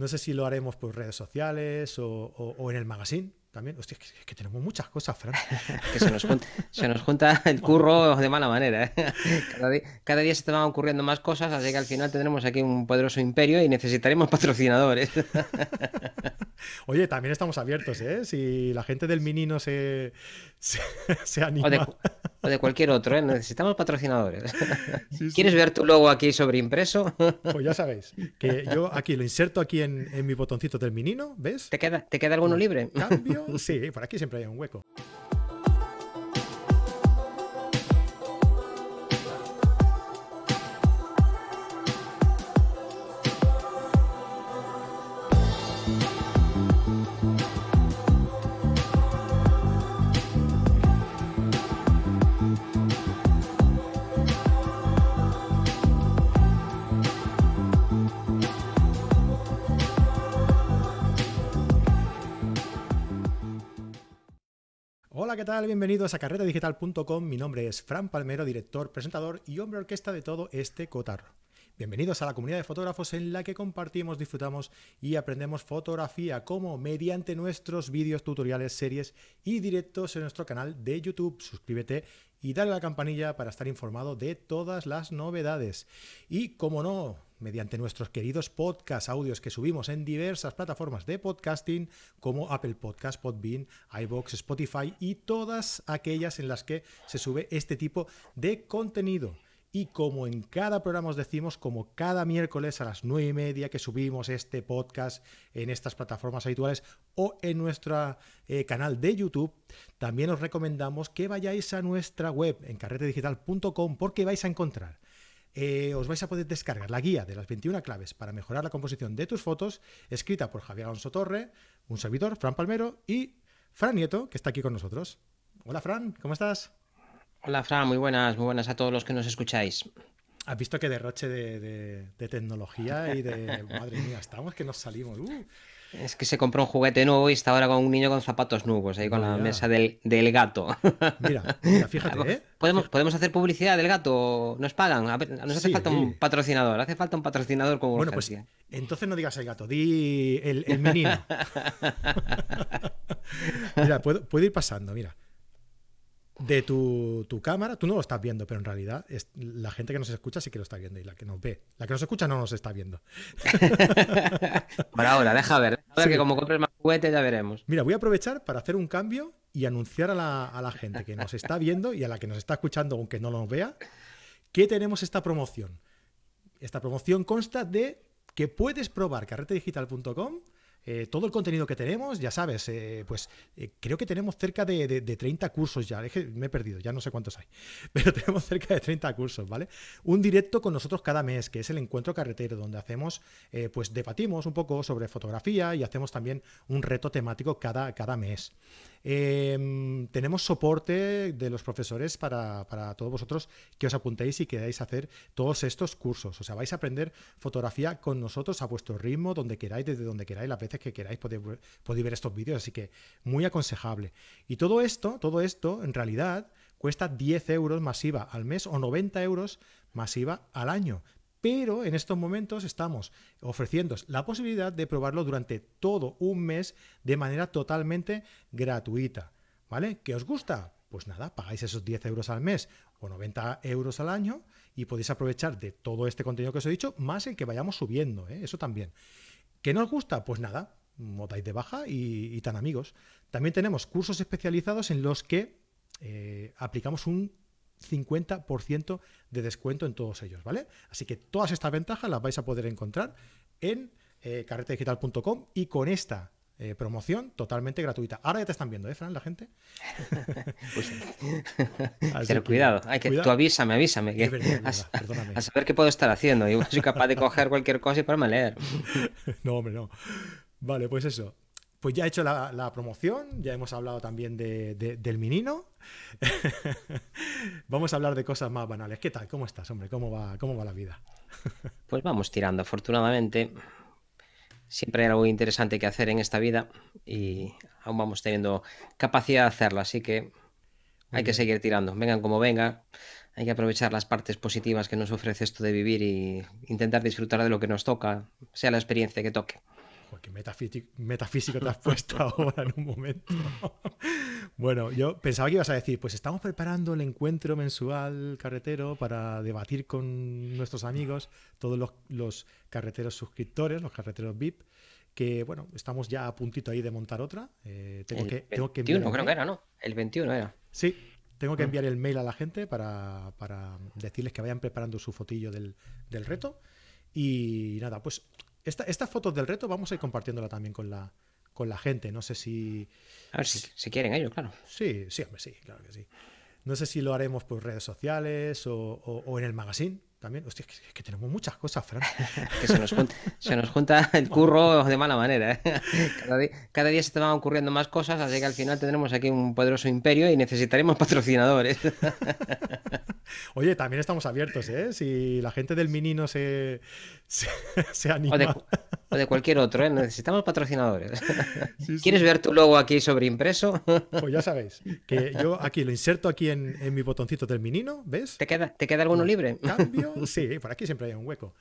No sé si lo haremos por redes sociales o, en el magazine también. Hostia, es que, tenemos muchas cosas, Fran. que se nos, junta, el curro de mala manera. ¿eh? Cada, día, se te van ocurriendo más cosas, así que al final tendremos aquí un poderoso imperio y necesitaremos patrocinadores. Oye, también estamos abiertos, ¿eh? Si la gente del Minino se, se, anima. O de, cualquier otro, ¿eh? Necesitamos patrocinadores. ¿Quieres ver tu logo aquí sobre impreso? Pues ya sabéis, que yo aquí lo inserto aquí en, en mi botoncito del Minino, ¿ves? ¿Te queda, ¿te queda alguno libre? Cambio, sí, por aquí siempre hay un hueco. ¿Qué tal? Bienvenidos a carretadigital.com. Mi nombre es Fran Palmero, director, presentador y hombre orquesta de todo este cotarro. Bienvenidos a la comunidad de fotógrafos en la que compartimos, disfrutamos y aprendemos fotografía como mediante nuestros vídeos, tutoriales, series y directos en nuestro canal de YouTube. Suscríbete y dale a la campanilla para estar informado de todas las novedades. Y como no, mediante nuestros queridos podcast audios que subimos en diversas plataformas de podcasting como Apple Podcast, Podbean, iBox, Spotify y todas aquellas en las que se sube este tipo de contenido. Y como en cada programa os decimos, como cada miércoles a las nueve y media que subimos este podcast en estas plataformas habituales o en nuestro eh, canal de YouTube, también os recomendamos que vayáis a nuestra web en carretedigital.com porque vais a encontrar eh, os vais a poder descargar la guía de las 21 claves para mejorar la composición de tus fotos, escrita por Javier Alonso Torre, un servidor, Fran Palmero, y Fran Nieto, que está aquí con nosotros. Hola Fran, ¿cómo estás? Hola Fran, muy buenas, muy buenas a todos los que nos escucháis. Has visto que derroche de, tecnología y de... Madre mía, estamos que nos salimos. Uh. Es que se compró un juguete nuevo y está ahora con un niño con zapatos nuevos, ahí con la mesa del, gato. Mira, mira fíjate, ¿eh? ¿Podemos, ¿Podemos hacer publicidad del gato? ¿Nos pagan? nos hace falta un patrocinador, hace falta un patrocinador como Bueno, pues entonces no digas el gato, di el, menino. mira, puedo, puedo ir pasando, mira de tu, cámara, tú no lo estás viendo, pero en realidad es, la gente que nos escucha sí que lo está viendo y la que nos ve. La que nos escucha no nos está viendo. Por ahora, deja ver. A ver que como compres más juguetes ya veremos. Mira, voy a aprovechar para hacer un cambio y anunciar a la, gente que nos está viendo y a la que nos está escuchando, aunque no nos vea, que tenemos esta promoción. Esta promoción consta de que puedes probar carretedigital.com eh, todo el contenido que tenemos, ya sabes, eh, pues eh, creo que tenemos cerca de, de, 30 cursos ya, me he perdido, ya no sé cuántos hay, pero tenemos cerca de 30 cursos, ¿vale? Un directo con nosotros cada mes, que es el encuentro carretero, donde hacemos, pues debatimos un poco sobre fotografía y hacemos también un reto temático cada, cada mes. Em, tenemos soporte de los profesores para, todos vosotros que os apuntéis y queráis hacer todos estos cursos. O sea, vais a aprender fotografía con nosotros a vuestro ritmo, donde queráis, desde donde queráis, las veces que queráis podéis, podéis ver estos vídeos. Así que muy aconsejable. Y todo esto, todo esto, en realidad, cuesta 10 euros masiva al mes o 90 euros masiva al año pero en estos momentos estamos ofreciendo la posibilidad de probarlo durante todo un mes de manera totalmente gratuita. ¿Vale? ¿Qué os gusta? Pues nada, pagáis esos 10 euros al mes o 90 euros al año y podéis aprovechar de todo este contenido que os he dicho, más el que vayamos subiendo, ¿eh? eso también. ¿Qué nos gusta? Pues nada, motáis de baja y, tan amigos. También tenemos cursos especializados en los que eh, aplicamos un 50% de descuento en todos ellos, ¿vale? Así que todas estas ventajas las vais a poder encontrar en eh, carretedigital.com y con esta eh, promoción totalmente gratuita. Ahora ya te están viendo, ¿eh, Fran, la gente? pues, pero cuidado, hay que, tú avísame, avísame. Que, a, saber qué puedo estar haciendo. Yo soy capaz de coger cualquier cosa y ponerme a leer. no, hombre, no. Vale, pues eso. Pues ya he hecho la, promoción, ya hemos hablado también del menino. vamos a hablar de cosas más banales. ¿Qué tal? ¿Cómo estás, hombre? ¿Cómo va, cómo va la vida? pues vamos tirando, afortunadamente. Siempre hay algo interesante que hacer en esta vida y aún vamos teniendo capacidad de hacerlo, así que hay que seguir tirando. Vengan como vengan, hay que aprovechar las partes positivas que nos ofrece esto de vivir y intentar disfrutar de lo que nos toca, sea la experiencia que toque. Qué metafísico, metafísico te has puesto ahora en un momento. bueno, yo pensaba que ibas a decir, pues estamos preparando el encuentro mensual carretero para debatir con nuestros amigos, todos los, los carreteros suscriptores, los carreteros VIP, que bueno, estamos ya a puntito ahí de montar otra. Eh, tengo, El que, tengo que 21 enviar el creo mail. que era, ¿no? El 21 era. Sí, tengo que Ah. enviar el mail a la gente para, para decirles que vayan preparando su fotillo del, del reto. Y nada, pues esta, estas fotos del reto vamos a ir compartiéndola también con la, con la gente. No sé si. A ver si, si quieren ellos, claro. Sí, sí, hombre, sí, claro que sí. No sé si lo haremos por redes sociales o, o- o en el magazine también. Hostia, es que, es que tenemos muchas cosas, Fran. Que se nos, junta, se nos junta el curro de mala manera. ¿eh? Cada, di- cada día se te van ocurriendo más cosas, así que al final tendremos aquí un poderoso imperio y necesitaremos patrocinadores. Oye, también estamos abiertos, ¿eh? Si la gente del Minino se, se, se anima. O de, o de cualquier otro, ¿eh? Necesitamos patrocinadores. Sí, sí. ¿Quieres ver tu logo aquí sobreimpreso? Pues ya sabéis, que yo aquí lo inserto aquí en, en mi botoncito del Minino, ¿ves? ¿Te queda, ¿Te queda alguno libre? Cambio, sí, por aquí siempre hay un hueco.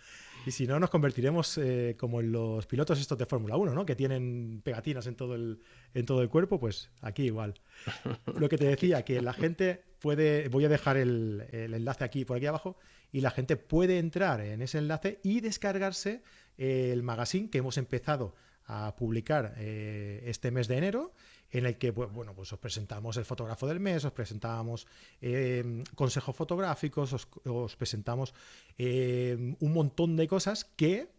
Y si no, nos convertiremos eh, como en los pilotos estos de Fórmula 1, ¿no? Que tienen pegatinas en todo, el, en todo el cuerpo, pues aquí igual. Lo que te decía, que la gente puede, voy a dejar el, enlace aquí por aquí abajo, y la gente puede entrar en ese enlace y descargarse el magazine que hemos empezado a publicar eh, este mes de enero, en el que pues, bueno, pues os presentamos el fotógrafo del mes, os presentamos eh, consejos fotográficos, os, os presentamos eh, un montón de cosas que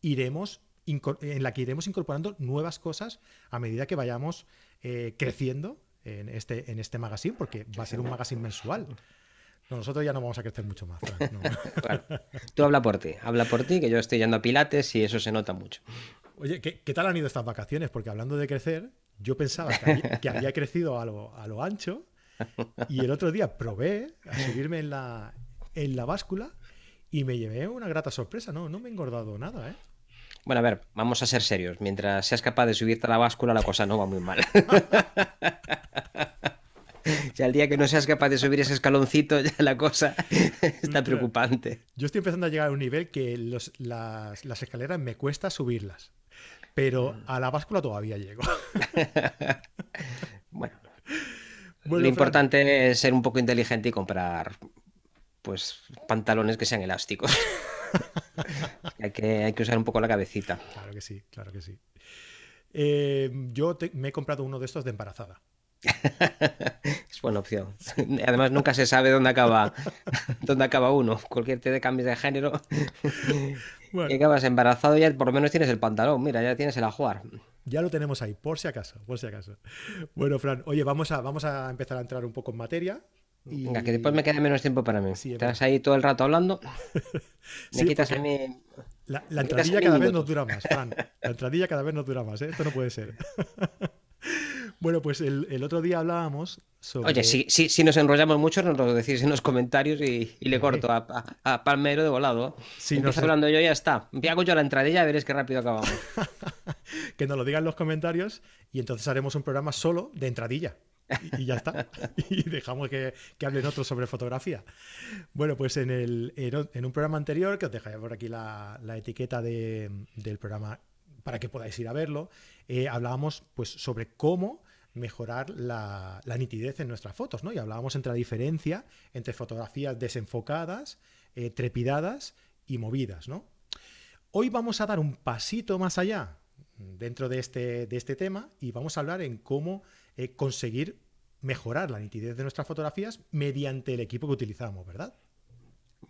iremos en la que iremos incorporando nuevas cosas a medida que vayamos eh, creciendo en este, en este magazine, porque va a ser un magazine mensual. No, nosotros ya no vamos a crecer mucho más, Fran, no. Claro. Tú habla por ti, habla por ti, que yo estoy yendo a Pilates y eso se nota mucho. Oye, ¿qué, qué tal han ido estas vacaciones? Porque hablando de crecer, yo pensaba que había, que había crecido a lo, a lo ancho y el otro día probé a subirme en la, en la báscula y me llevé una grata sorpresa. No, no me he engordado nada, ¿eh? Bueno, a ver, vamos a ser serios. Mientras seas capaz de subirte a la báscula, la cosa no va muy mal. Ya el día que no seas capaz de subir ese escaloncito, ya la cosa está preocupante. Yo estoy empezando a llegar a un nivel que los- las, las escaleras me cuesta subirlas. Pero a la báscula todavía llego. Bueno, Bueno, lo Fran, importante es ser un poco inteligente y comprar pues pantalones que sean elásticos. hay, que, hay que usar un poco la cabecita. Claro que sí, claro que sí. Eh, yo te- me he comprado uno de estos de embarazada. Es buena opción. Además, nunca se sabe dónde acaba, dónde acaba uno. Cualquier te de cambios de género Bueno, y acabas embarazado, ya por lo menos tienes el pantalón. Mira, ya tienes el ajuar. Ya lo tenemos ahí, por si acaso, por si acaso. Bueno, Fran, oye, vamos a, vamos a empezar a entrar un poco en materia. Y... Venga, que después me queda menos tiempo para mí. Sí, es Estás ahí todo el rato hablando. Me Sí, quitas a mí. La, la entradilla cada vez nos dura más, Fran. La entradilla cada vez nos dura más, ¿eh? Esto no puede ser. Bueno, pues el, el otro día hablábamos sobre... Oye, si, si, si nos enrollamos mucho, nos lo decís en los comentarios y, y le corto a, a- a Palmero de volado. Sí, Empiezo no sé. hablando yo y ya está. Hago yo la entradilla y veréis qué rápido acabamos. que nos lo digan en los comentarios y entonces haremos un programa solo de entradilla. Y, ya está. Y dejamos que, que hablen otros sobre fotografía. Bueno, pues en, el, en un programa anterior, que os dejaré por aquí la, la etiqueta de- del programa para que podáis ir a verlo, eh, hablábamos pues, sobre cómo mejorar la, nitidez en nuestras fotos, ¿no? Y hablábamos entre la diferencia entre fotografías desenfocadas, eh, trepidadas y movidas, ¿no? Hoy vamos a dar un pasito más allá dentro de este, de este tema y vamos a hablar en cómo eh, conseguir mejorar la nitidez de nuestras fotografías mediante el equipo que utilizamos, ¿verdad?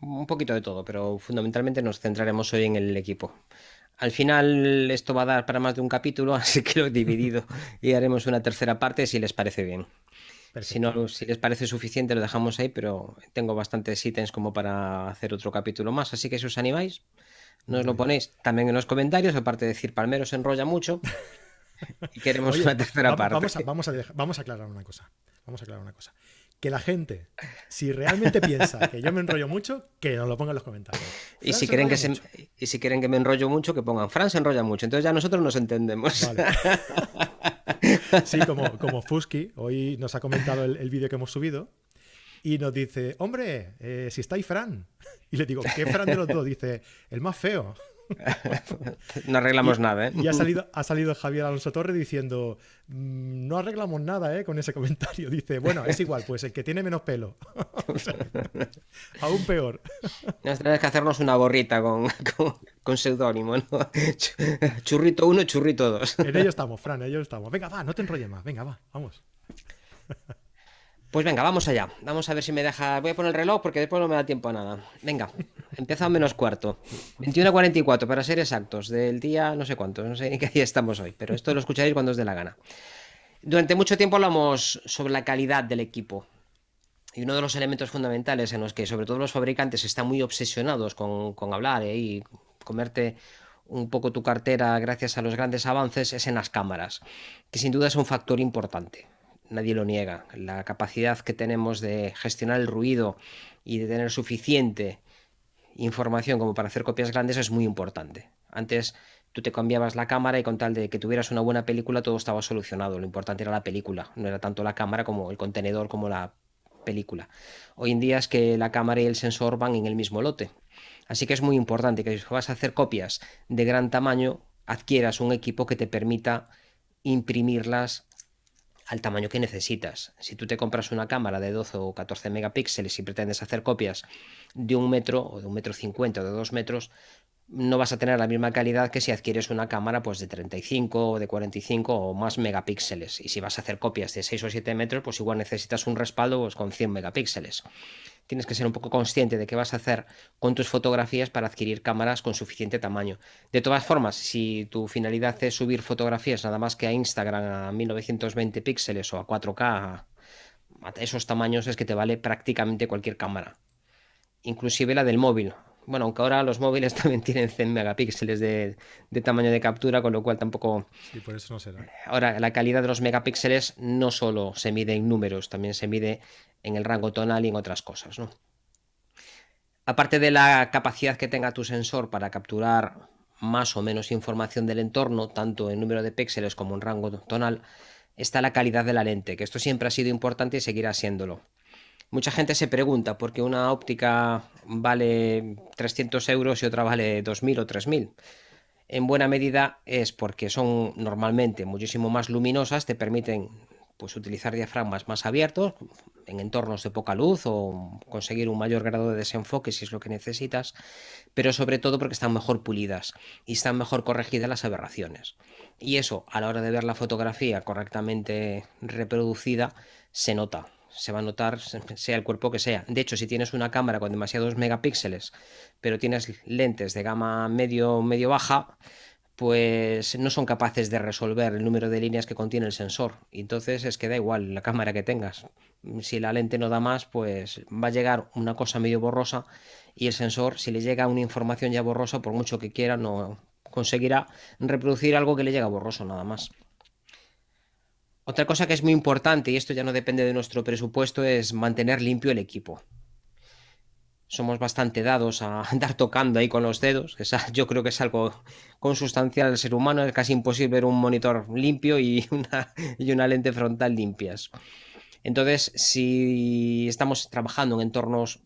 Un poquito de todo, pero fundamentalmente nos centraremos hoy en el equipo. Al final esto va a dar para más de un capítulo, así que lo he dividido y haremos una tercera parte si les parece bien. Si no, si les parece suficiente lo dejamos ahí, pero tengo bastantes ítems como para hacer otro capítulo más, así que si os animáis, nos lo ponéis también en los comentarios, aparte de decir Palmero se enrolla mucho y queremos Oye, una tercera parte. Vamos a, vamos, a dejar- vamos a aclarar una cosa. Vamos a aclarar una cosa. Que la gente, si realmente piensa que yo me enrollo mucho, que nos lo ponga en los comentarios. Y si, quieren que se, y si quieren que me enrollo mucho, que pongan Fran se enrolla mucho. Entonces ya nosotros nos entendemos. Vale. Sí, como, como Fusky, hoy nos ha comentado el, el vídeo que hemos subido y nos dice, hombre, eh, si está ahí Fran. Y le digo, ¿qué Fran de los dos? Dice, el más feo. no arreglamos nada, ¿eh? Y ha salido, ha salido Javier Alonso Torre diciendo, mm, no arreglamos nada, ¿eh? Con ese comentario. Dice, bueno, es igual, pues el que tiene menos pelo. aún peor. Nos tenemos que hacernos una gorrita con, con, seudónimo, ¿no? Churrito 1, churrito 2. En ello estamos, Fran, en ello estamos. Venga, va, no te enrolles más. Venga, va, vamos. Pues venga, vamos allá. Vamos a ver si me deja. Voy a poner el reloj porque después no me da tiempo a nada. Venga, empieza a menos cuarto. 21.44 para ser exactos. Del día no sé cuánto, no sé ni qué día estamos hoy, pero esto lo escucharéis cuando os dé la gana. Durante mucho tiempo hablamos sobre la calidad del equipo. Y uno de los elementos fundamentales en los que, sobre todo los fabricantes, están muy obsesionados con, hablar ¿eh? y comerte un poco tu cartera gracias a los grandes avances es en las cámaras, que sin duda es un factor importante nadie lo niega. La capacidad que tenemos de gestionar el ruido y de tener suficiente información como para hacer copias grandes es muy importante. Antes tú te cambiabas la cámara y con tal de que tuvieras una buena película todo estaba solucionado. Lo importante era la película, no era tanto la cámara como el contenedor como la película. Hoy en día es que la cámara y el sensor van en el mismo lote. Así que es muy importante que si vas a hacer copias de gran tamaño, adquieras un equipo que te permita imprimirlas al tamaño que necesitas. Si tú te compras una cámara de 12 o 14 megapíxeles y pretendes hacer copias de un metro o de un metro cincuenta o de dos metros, no vas a tener la misma calidad que si adquieres una cámara pues de 35 o de 45 o más megapíxeles. Y si vas a hacer copias de 6 o 7 metros, pues igual necesitas un respaldo pues, con 100 megapíxeles tienes que ser un poco consciente de qué vas a hacer con tus fotografías para adquirir cámaras con suficiente tamaño. De todas formas, si tu finalidad es subir fotografías nada más que a Instagram a 1920 píxeles o a 4K, a esos tamaños es que te vale prácticamente cualquier cámara. Inclusive la del móvil. Bueno, aunque ahora los móviles también tienen 100 megapíxeles de, tamaño de captura, con lo cual tampoco... Sí, por eso no será. Ahora, la calidad de los megapíxeles no solo se mide en números, también se mide en el rango tonal y en otras cosas, ¿no? Aparte de la capacidad que tenga tu sensor para capturar más o menos información del entorno, tanto en número de píxeles como en rango tonal, está la calidad de la lente, que esto siempre ha sido importante y seguirá siéndolo. Mucha gente se pregunta por qué una óptica vale 300 euros y otra vale 2.000 o 3.000. En buena medida es porque son normalmente muchísimo más luminosas, te permiten pues, utilizar diafragmas más abiertos en entornos de poca luz o conseguir un mayor grado de desenfoque si es lo que necesitas, pero sobre todo porque están mejor pulidas y están mejor corregidas las aberraciones. Y eso, a la hora de ver la fotografía correctamente reproducida, se nota se va a notar sea el cuerpo que sea. De hecho, si tienes una cámara con demasiados megapíxeles, pero tienes lentes de gama medio medio baja, pues no son capaces de resolver el número de líneas que contiene el sensor. Entonces es que da igual la cámara que tengas. Si la lente no da más, pues va a llegar una cosa medio borrosa y el sensor, si le llega una información ya borrosa, por mucho que quiera, no conseguirá reproducir algo que le llega borroso nada más. Otra cosa que es muy importante, y esto ya no depende de nuestro presupuesto, es mantener limpio el equipo. Somos bastante dados a andar tocando ahí con los dedos, que yo creo que es algo consustancial al ser humano, es casi imposible ver un monitor limpio y una, y una lente frontal limpias. Entonces, si estamos trabajando en entornos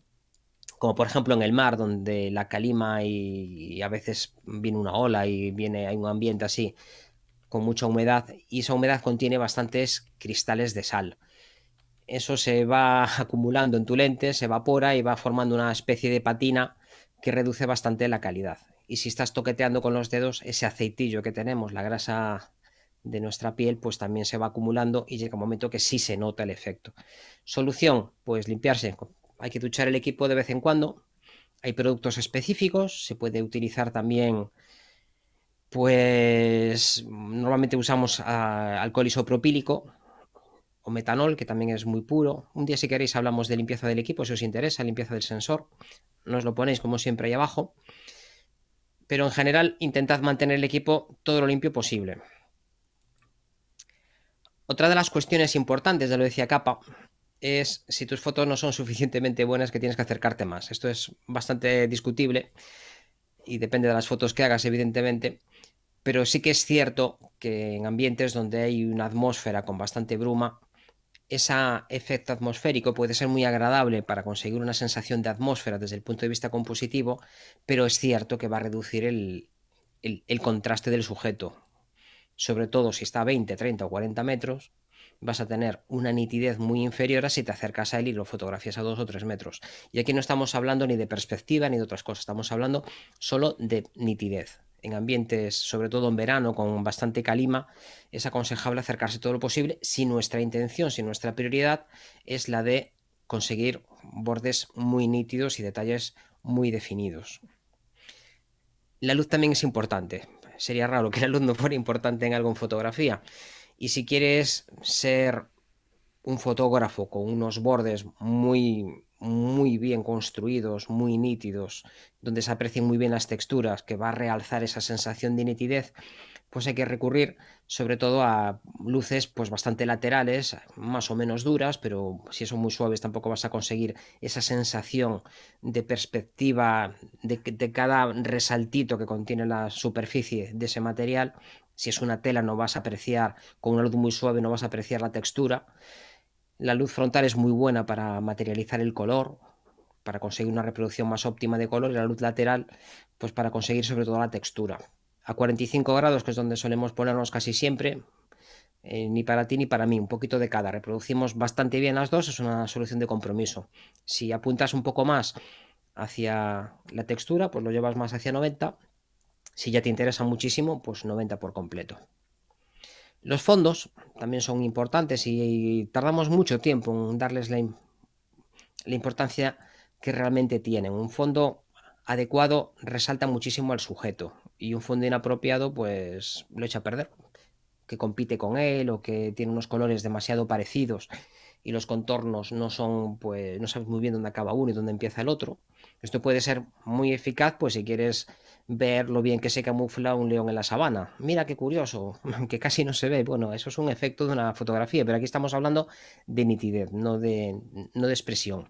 como por ejemplo en el mar, donde la calima y, y a veces viene una ola y viene, hay un ambiente así, con mucha humedad y esa humedad contiene bastantes cristales de sal. Eso se va acumulando en tu lente, se evapora y va formando una especie de patina que reduce bastante la calidad. Y si estás toqueteando con los dedos, ese aceitillo que tenemos, la grasa de nuestra piel, pues también se va acumulando y llega un momento que sí se nota el efecto. Solución, pues limpiarse. Hay que duchar el equipo de vez en cuando. Hay productos específicos, se puede utilizar también pues normalmente usamos ah, alcohol isopropílico o metanol, que también es muy puro. Un día si queréis hablamos de limpieza del equipo, si os interesa, limpieza del sensor. Nos lo ponéis como siempre ahí abajo. Pero en general intentad mantener el equipo todo lo limpio posible. Otra de las cuestiones importantes, ya lo decía Capa, es si tus fotos no son suficientemente buenas que tienes que acercarte más. Esto es bastante discutible y depende de las fotos que hagas, evidentemente pero sí que es cierto que en ambientes donde hay una atmósfera con bastante bruma, ese efecto atmosférico puede ser muy agradable para conseguir una sensación de atmósfera desde el punto de vista compositivo, pero es cierto que va a reducir el, contraste del sujeto. Sobre todo si está a 20, 30 o 40 metros, vas a tener una nitidez muy inferior a si te acercas a él y lo fotografías a 2 o 3 metros. Y aquí no estamos hablando ni de perspectiva ni de otras cosas, estamos hablando solo de nitidez. En ambientes, sobre todo en verano, con bastante calima, es aconsejable acercarse todo lo posible si nuestra intención, si nuestra prioridad es la de conseguir bordes muy nítidos y detalles muy definidos. La luz también es importante. Sería raro que la luz no fuera importante en algo en fotografía. Y si quieres ser un fotógrafo con unos bordes muy, muy bien construidos, muy nítidos, donde se aprecien muy bien las texturas, que va a realzar esa sensación de nitidez, pues hay que recurrir sobre todo a luces pues bastante laterales, más o menos duras, pero si son muy suaves tampoco vas a conseguir esa sensación de perspectiva de, de cada resaltito que contiene la superficie de ese material. Si es una tela no vas a apreciar, con una luz muy suave no vas a apreciar la textura. La luz frontal es muy buena para materializar el color, para conseguir una reproducción más óptima de color y la luz lateral pues para conseguir sobre todo la textura a 45 grados, que es donde solemos ponernos casi siempre, eh, ni para ti ni para mí, un poquito de cada. Reproducimos bastante bien las dos, es una solución de compromiso. Si apuntas un poco más hacia la textura, pues lo llevas más hacia 90. Si ya te interesa muchísimo, pues 90 por completo. Los fondos también son importantes y tardamos mucho tiempo en darles la, la importancia que realmente tienen. Un fondo adecuado resalta muchísimo al sujeto y un fondo inapropiado pues lo echa a perder, que compite con él o que tiene unos colores demasiado parecidos y los contornos no son pues no sabes muy bien dónde acaba uno y dónde empieza el otro. Esto puede ser muy eficaz pues si quieres ver lo bien que se camufla un león en la sabana. Mira qué curioso, que casi no se ve. Bueno, eso es un efecto de una fotografía, pero aquí estamos hablando de nitidez, no de, no de expresión.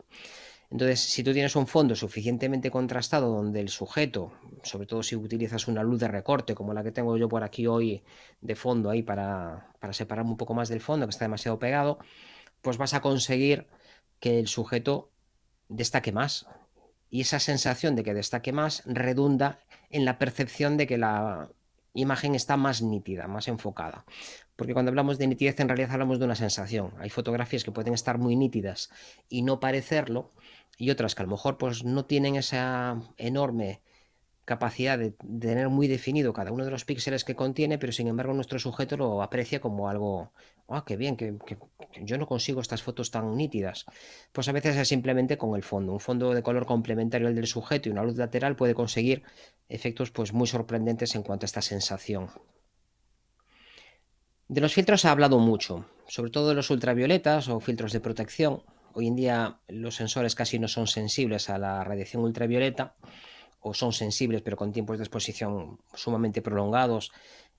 Entonces, si tú tienes un fondo suficientemente contrastado donde el sujeto, sobre todo si utilizas una luz de recorte como la que tengo yo por aquí hoy de fondo ahí para, para separarme un poco más del fondo que está demasiado pegado, pues vas a conseguir que el sujeto destaque más. Y esa sensación de que destaque más redunda en la percepción de que la imagen está más nítida, más enfocada. Porque cuando hablamos de nitidez en realidad hablamos de una sensación. Hay fotografías que pueden estar muy nítidas y no parecerlo, y otras que a lo mejor pues no tienen esa enorme capacidad de, tener muy definido cada uno de los píxeles que contiene, pero sin embargo nuestro sujeto lo aprecia como algo, ah, qué bien, que, yo no consigo estas fotos tan nítidas. Pues a veces es simplemente con el fondo. Un fondo de color complementario al del sujeto y una luz lateral puede conseguir efectos pues muy sorprendentes en cuanto a esta sensación. De los filtros se ha hablado mucho, sobre todo de los ultravioletas o filtros de protección. Hoy en día los sensores casi no son sensibles a la radiación ultravioleta o son sensibles pero con tiempos de exposición sumamente prolongados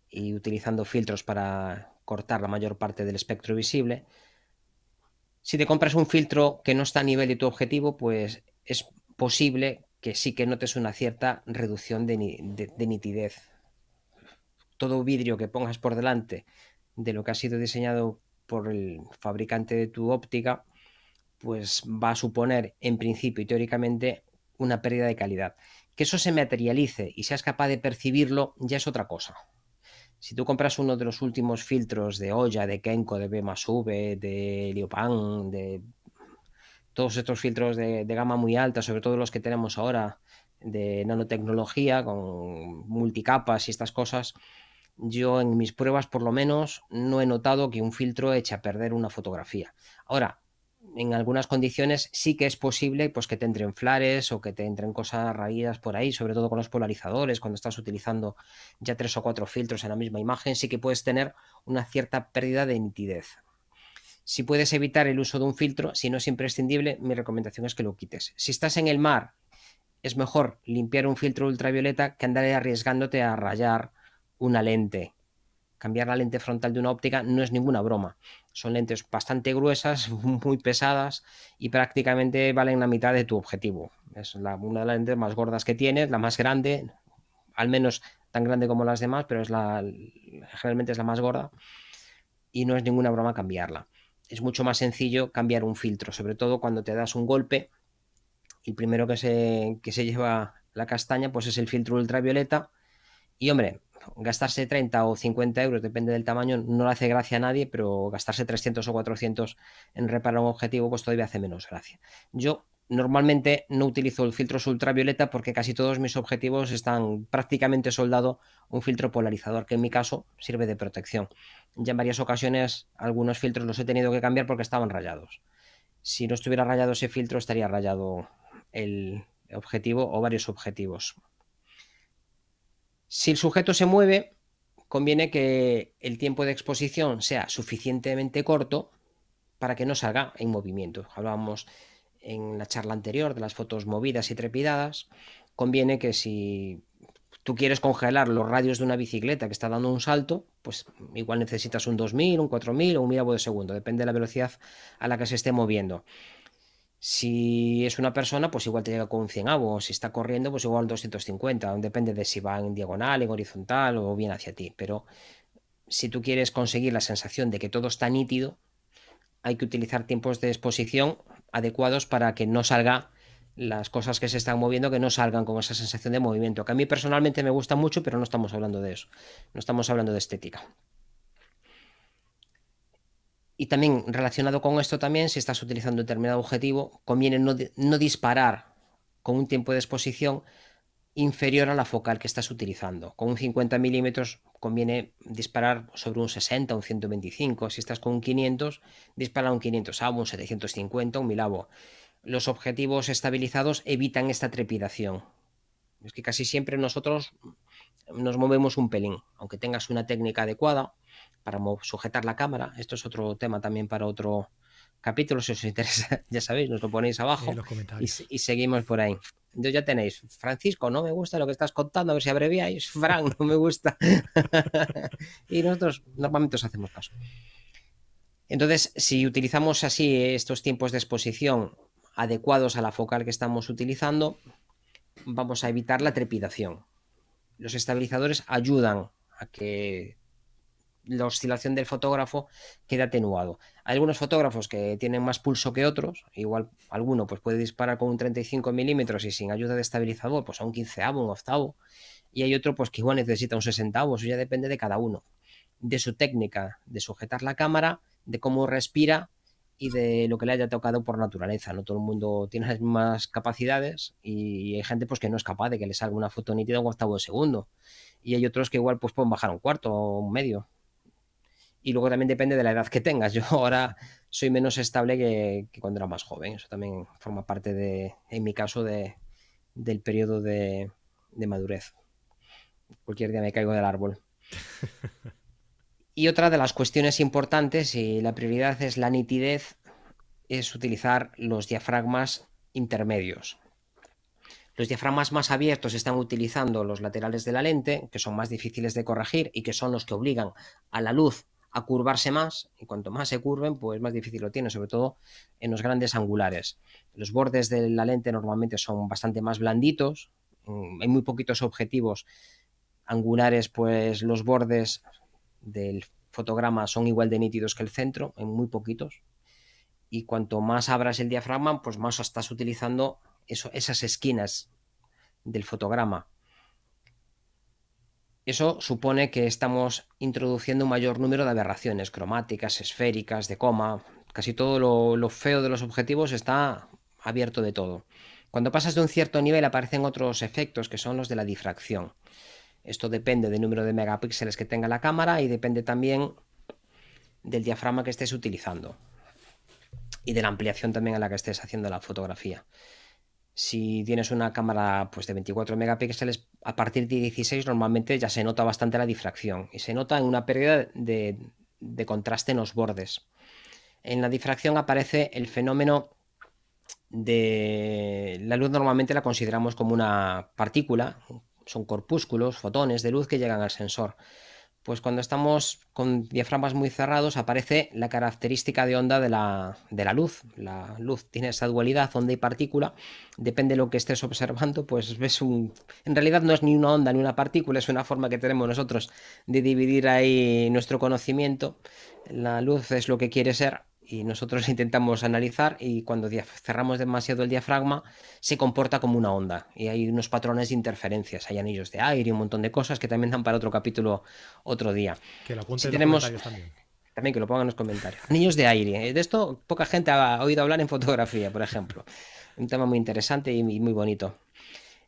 y utilizando filtros para cortar la mayor parte del espectro visible. Si te compras un filtro que no está a nivel de tu objetivo, pues es posible que sí que notes una cierta reducción de, de nitidez. Todo vidrio que pongas por delante de lo que ha sido diseñado por el fabricante de tu óptica pues va a suponer en principio y teóricamente una pérdida de calidad. Que eso se materialice y seas capaz de percibirlo ya es otra cosa. Si tú compras uno de los últimos filtros de Oya, de Kenko, de B V, de Liopan, de todos estos filtros de, de, gama muy alta, sobre todo los que tenemos ahora de nanotecnología, con multicapas y estas cosas, yo en mis pruebas por lo menos no he notado que un filtro eche a perder una fotografía. Ahora, en algunas condiciones sí que es posible pues, que te entren flares o que te entren cosas raídas por ahí, sobre todo con los polarizadores, cuando estás utilizando ya tres o cuatro filtros en la misma imagen, sí que puedes tener una cierta pérdida de nitidez. Si puedes evitar el uso de un filtro, si no es imprescindible, mi recomendación es que lo quites. Si estás en el mar, es mejor limpiar un filtro ultravioleta que andar arriesgándote a rayar una lente cambiar la lente frontal de una óptica no es ninguna broma. Son lentes bastante gruesas, muy pesadas y prácticamente valen la mitad de tu objetivo. Es una de las lentes más gordas que tienes, la más grande, al menos tan grande como las demás, pero es la, generalmente es la más gorda y no es ninguna broma cambiarla. Es mucho más sencillo cambiar un filtro, sobre todo cuando te das un golpe. El primero que se, que se lleva la castaña pues es el filtro ultravioleta Y hombre, gastarse 30 o 50 euros, depende del tamaño, no le hace gracia a nadie, pero gastarse 300 o 400 en reparar un objetivo, pues todavía hace menos gracia. Yo normalmente no utilizo el filtro ultravioleta porque casi todos mis objetivos están prácticamente soldado un filtro polarizador, que en mi caso sirve de protección. Ya en varias ocasiones algunos filtros los he tenido que cambiar porque estaban rayados. Si no estuviera rayado ese filtro, estaría rayado el objetivo o varios objetivos. Si el sujeto se mueve, conviene que el tiempo de exposición sea suficientemente corto para que no salga en movimiento. Hablábamos en la charla anterior de las fotos movidas y trepidadas. Conviene que si tú quieres congelar los radios de una bicicleta que está dando un salto, pues igual necesitas un 2000, un 4000 o un milavo de segundo, depende de la velocidad a la que se esté moviendo. Si es una persona, pues igual te llega con un 100 avo. Si está corriendo, pues igual 250. Depende de si va en diagonal, en horizontal o bien hacia ti. Pero si tú quieres conseguir la sensación de que todo está nítido, hay que utilizar tiempos de exposición adecuados para que no salga las cosas que se están moviendo, que no salgan con esa sensación de movimiento. Que a mí personalmente me gusta mucho, pero no estamos hablando de eso. No estamos hablando de estética. Y también relacionado con esto también, si estás utilizando determinado objetivo, conviene no, disparar con un tiempo de exposición inferior a la focal que estás utilizando. Con un 50 milímetros conviene disparar sobre un 60, un 125. Si estás con un 500, dispara un 500 avo, un 750, un 1000 avo. Los objetivos estabilizados evitan esta trepidación. Es que casi siempre nosotros nos movemos un pelín, aunque tengas una técnica adecuada para sujetar la cámara. Esto es otro tema también para otro capítulo, si os interesa, ya sabéis, nos lo ponéis abajo y, seguimos por ahí. Entonces ya tenéis, Francisco, no me gusta lo que estás contando, a ver si abreviáis, Frank, no me gusta. y nosotros normalmente os hacemos caso. Entonces, si utilizamos así estos tiempos de exposición adecuados a la focal que estamos utilizando, vamos a evitar la trepidación. Los estabilizadores ayudan a que la oscilación del fotógrafo queda atenuado. Hay algunos fotógrafos que tienen más pulso que otros, igual alguno pues puede disparar con un 35 milímetros y sin ayuda de estabilizador, pues a un quinceavo, un octavo, y hay otro pues que igual necesita un sesentavo, eso ya depende de cada uno, de su técnica, de sujetar la cámara, de cómo respira y de lo que le haya tocado por naturaleza. No todo el mundo tiene las mismas capacidades y hay gente pues que no es capaz de que le salga una foto nítida un octavo de segundo. Y hay otros que igual pues pueden bajar un cuarto o un medio y luego también depende de la edad que tengas. Yo ahora soy menos estable que, cuando era más joven. Eso también forma parte de, en mi caso, de, del periodo de, de madurez. Cualquier día me caigo del árbol. Y otra de las cuestiones importantes, y la prioridad es la nitidez, es utilizar los diafragmas intermedios. Los diafragmas más abiertos están utilizando los laterales de la lente, que son más difíciles de corregir y que son los que obligan a la luz a curvarse más y cuanto más se curven, pues más difícil lo tiene, sobre todo en los grandes angulares. Los bordes de la lente normalmente son bastante más blanditos, hay muy poquitos objetivos angulares, pues los bordes del fotograma son igual de nítidos que el centro, en muy poquitos. Y cuanto más abras el diafragma, pues más estás utilizando esas esquinas del fotograma. Eso supone que estamos introduciendo un mayor número de aberraciones cromáticas, esféricas, de coma. Casi todo lo, feo de los objetivos está abierto de todo. Cuando pasas de un cierto nivel aparecen otros efectos que son los de la difracción. Esto depende del número de megapíxeles que tenga la cámara y depende también del diafragma que estés utilizando y de la ampliación también a la que estés haciendo la fotografía. Si tienes una cámara pues, de 24 megapíxeles, a partir de 16 normalmente ya se nota bastante la difracción y se nota en una pérdida de, contraste en los bordes. En la difracción aparece el fenómeno de la luz normalmente la consideramos como una partícula, son corpúsculos, fotones de luz que llegan al sensor pues cuando estamos con diafragmas muy cerrados aparece la característica de onda de la, luz. La luz tiene esa dualidad, onda y partícula. Depende de lo que estés observando, pues ves un... En realidad no es ni una onda ni una partícula, es una forma que tenemos nosotros de dividir ahí nuestro conocimiento. La luz es lo que quiere ser y nosotros intentamos analizar y cuando cerramos demasiado el diafragma se comporta como una onda y hay unos patrones de interferencias, hay anillos de aire y un montón de cosas que también dan para otro capítulo otro día. Que lo apunten tenemos... también. También que lo pongan en los comentarios. Anillos de aire. ¿eh? De esto poca gente ha oído hablar en fotografía, por ejemplo. Un tema muy interesante y muy bonito.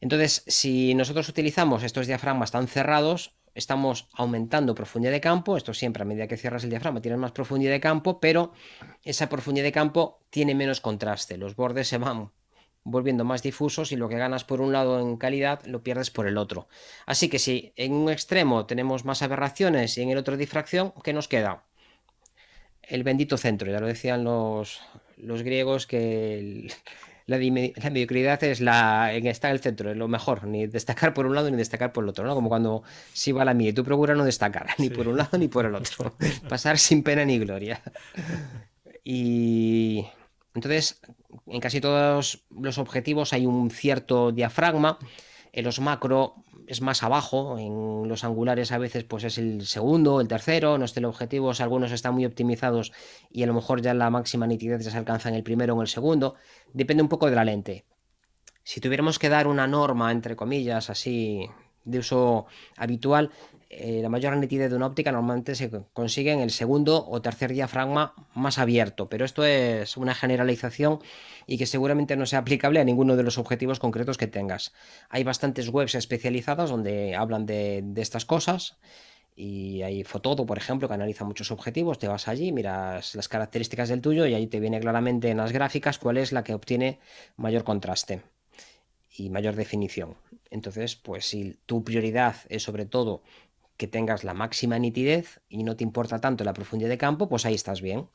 Entonces, si nosotros utilizamos estos diafragmas tan cerrados, estamos aumentando profundidad de campo, esto siempre a medida que cierras el diafragma tienes más profundidad de campo, pero esa profundidad de campo tiene menos contraste, los bordes se van volviendo más difusos y lo que ganas por un lado en calidad lo pierdes por el otro. Así que si en un extremo tenemos más aberraciones y en el otro difracción, ¿qué nos queda? El bendito centro, ya lo decían los, los griegos que el, la, mediocridad es la en estar en el centro, es lo mejor, ni destacar por un lado ni destacar por el otro, ¿no? Como cuando si va la mía y tú procuras no destacar, ni por un lado ni por el otro, pasar sin pena ni gloria. Y entonces, en casi todos los objetivos hay un cierto diafragma, en los macro es más abajo, en los angulares a veces pues es el segundo, el tercero, los teleobjetivos algunos están muy optimizados y a lo mejor ya la máxima nitidez ya se alcanza en el primero o en el segundo, depende un poco de la lente. Si tuviéramos que dar una norma, entre comillas, así de uso habitual, eh, la mayor nitidez de una óptica normalmente se consigue en el segundo o tercer diafragma más abierto, pero esto es una generalización y que seguramente no sea aplicable a ninguno de los objetivos concretos que tengas. Hay bastantes webs especializadas donde hablan de, estas cosas. Y hay Fotodo, por ejemplo, que analiza muchos objetivos. Te vas allí, miras las características del tuyo y ahí te viene claramente en las gráficas cuál es la que obtiene mayor contraste y mayor definición. Entonces, pues si tu prioridad es sobre todo que tengas la máxima nitidez y no te importa tanto la profundidad de campo, pues ahí estás bien.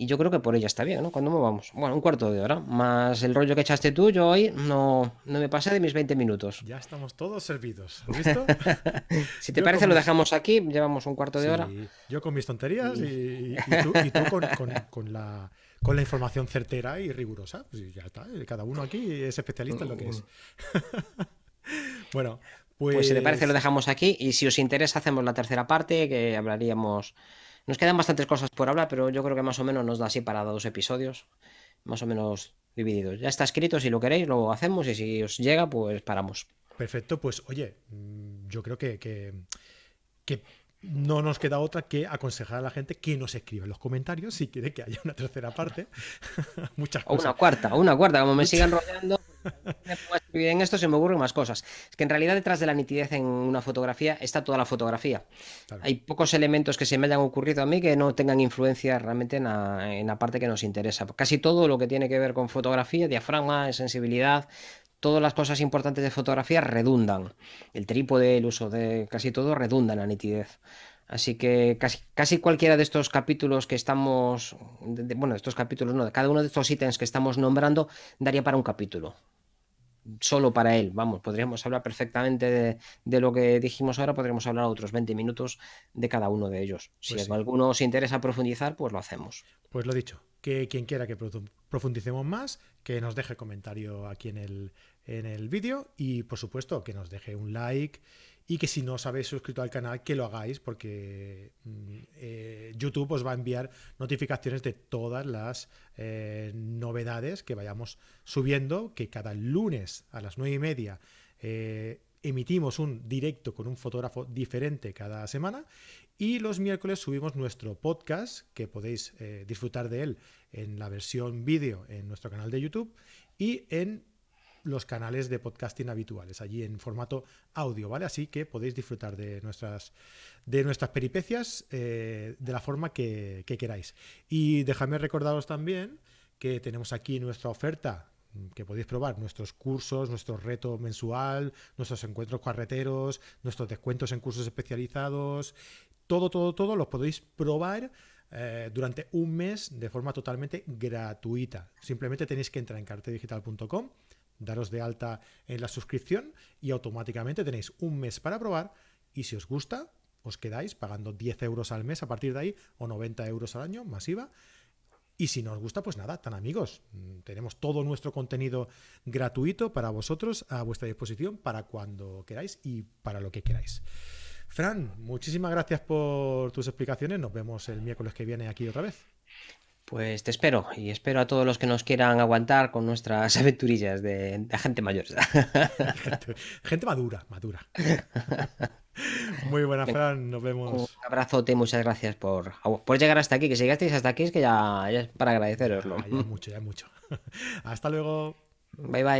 Y yo creo que por ella está bien, ¿no? ¿Cuándo me vamos? Bueno, un cuarto de hora. Más el rollo que echaste tú, yo hoy no, no me pasé de mis 20 minutos. Ya estamos todos servidos. ¿Has visto? si te parece, lo dejamos aquí. Llevamos un cuarto de hora. Yo con mis tonterías y, tú, con, la, con la información certera y rigurosa. Pues ya está. Cada uno aquí es especialista en lo que es. bueno, pues... si te parece, lo pues dejamos aquí. Y si os interesa, hacemos la tercera parte, que hablaríamos. Nos quedan bastantes cosas por hablar, pero yo creo que más o menos nos da así para dos episodios, más o menos divididos. Ya está escrito, si lo queréis, lo hacemos y si os llega, pues paramos. Perfecto, pues oye, mm, yo creo que, que, que no nos queda otra que aconsejar a la gente que nos escriba en los comentarios si quiere que haya una tercera parte. Muchas cosas. O una cuarta, o una cuarta, como me sigan rodeando. En esto se me ocurren más cosas. Es que en realidad detrás de la nitidez en una fotografía está toda la fotografía. Hay pocos elementos que se me hayan ocurrido a mí que no tengan influencia realmente en la, en la parte que nos interesa. Casi todo lo que tiene que ver con fotografía, diafragma, sensibilidad, todas las cosas importantes de fotografía redundan. El trípode, el uso de casi todo redunda en la nitidez. Así que casi, casi cualquiera de estos capítulos que estamos, bueno, estos capítulos no, de cada uno de estos ítems que estamos nombrando daría para un capítulo. Solo para él, vamos, podríamos hablar perfectamente de, lo que dijimos ahora, podríamos hablar otros 20 minutos de cada uno de ellos. Si pues alguno os interesa profundizar, pues lo hacemos. Pues lo dicho, que quien quiera que profundicemos más, que nos deje comentario aquí en el, en el vídeo y por supuesto que nos deje un like y que si no os habéis suscrito al canal que lo hagáis porque mm, eh, YouTube os va a enviar notificaciones de todas las eh, novedades que vayamos subiendo que cada lunes a las nueve y media eh, emitimos un directo con un fotógrafo diferente cada semana y los miércoles subimos nuestro podcast que podéis disfrutar de él en la versión vídeo en nuestro canal de YouTube y en los canales de podcasting habituales, allí en formato audio, ¿vale? Así que podéis disfrutar de nuestras, de nuestras peripecias eh, de la forma que, queráis. Y déjame recordaros también que tenemos aquí nuestra oferta que podéis probar nuestros cursos, nuestro reto mensual, nuestros encuentros carreteros, nuestros descuentos en cursos especializados, todo, todo, todo lo podéis probar eh, durante un mes de forma totalmente gratuita. Simplemente tenéis que entrar en cartedigital.com daros de alta en la suscripción y automáticamente tenéis un mes para probar y si os gusta, os quedáis pagando 10 euros al mes a partir de ahí o 90 euros al año masiva. Y si no os gusta, pues nada, tan amigos. Mm, tenemos todo nuestro contenido gratuito para vosotros a vuestra disposición para cuando queráis y para lo que queráis. Fran, muchísimas gracias por tus explicaciones. Nos vemos el miércoles que viene aquí otra vez. Pues te espero y espero a todos los que nos quieran aguantar con nuestras aventurillas de, de gente mayor. gente, gente madura, madura. Muy buena, Fran. Nos vemos. Un abrazote muchas gracias por, por llegar hasta aquí. Que si llegasteis hasta aquí es que ya, ya es para agradeceroslo. Ya, ya mucho, ya mucho. Hasta luego. Bye bye.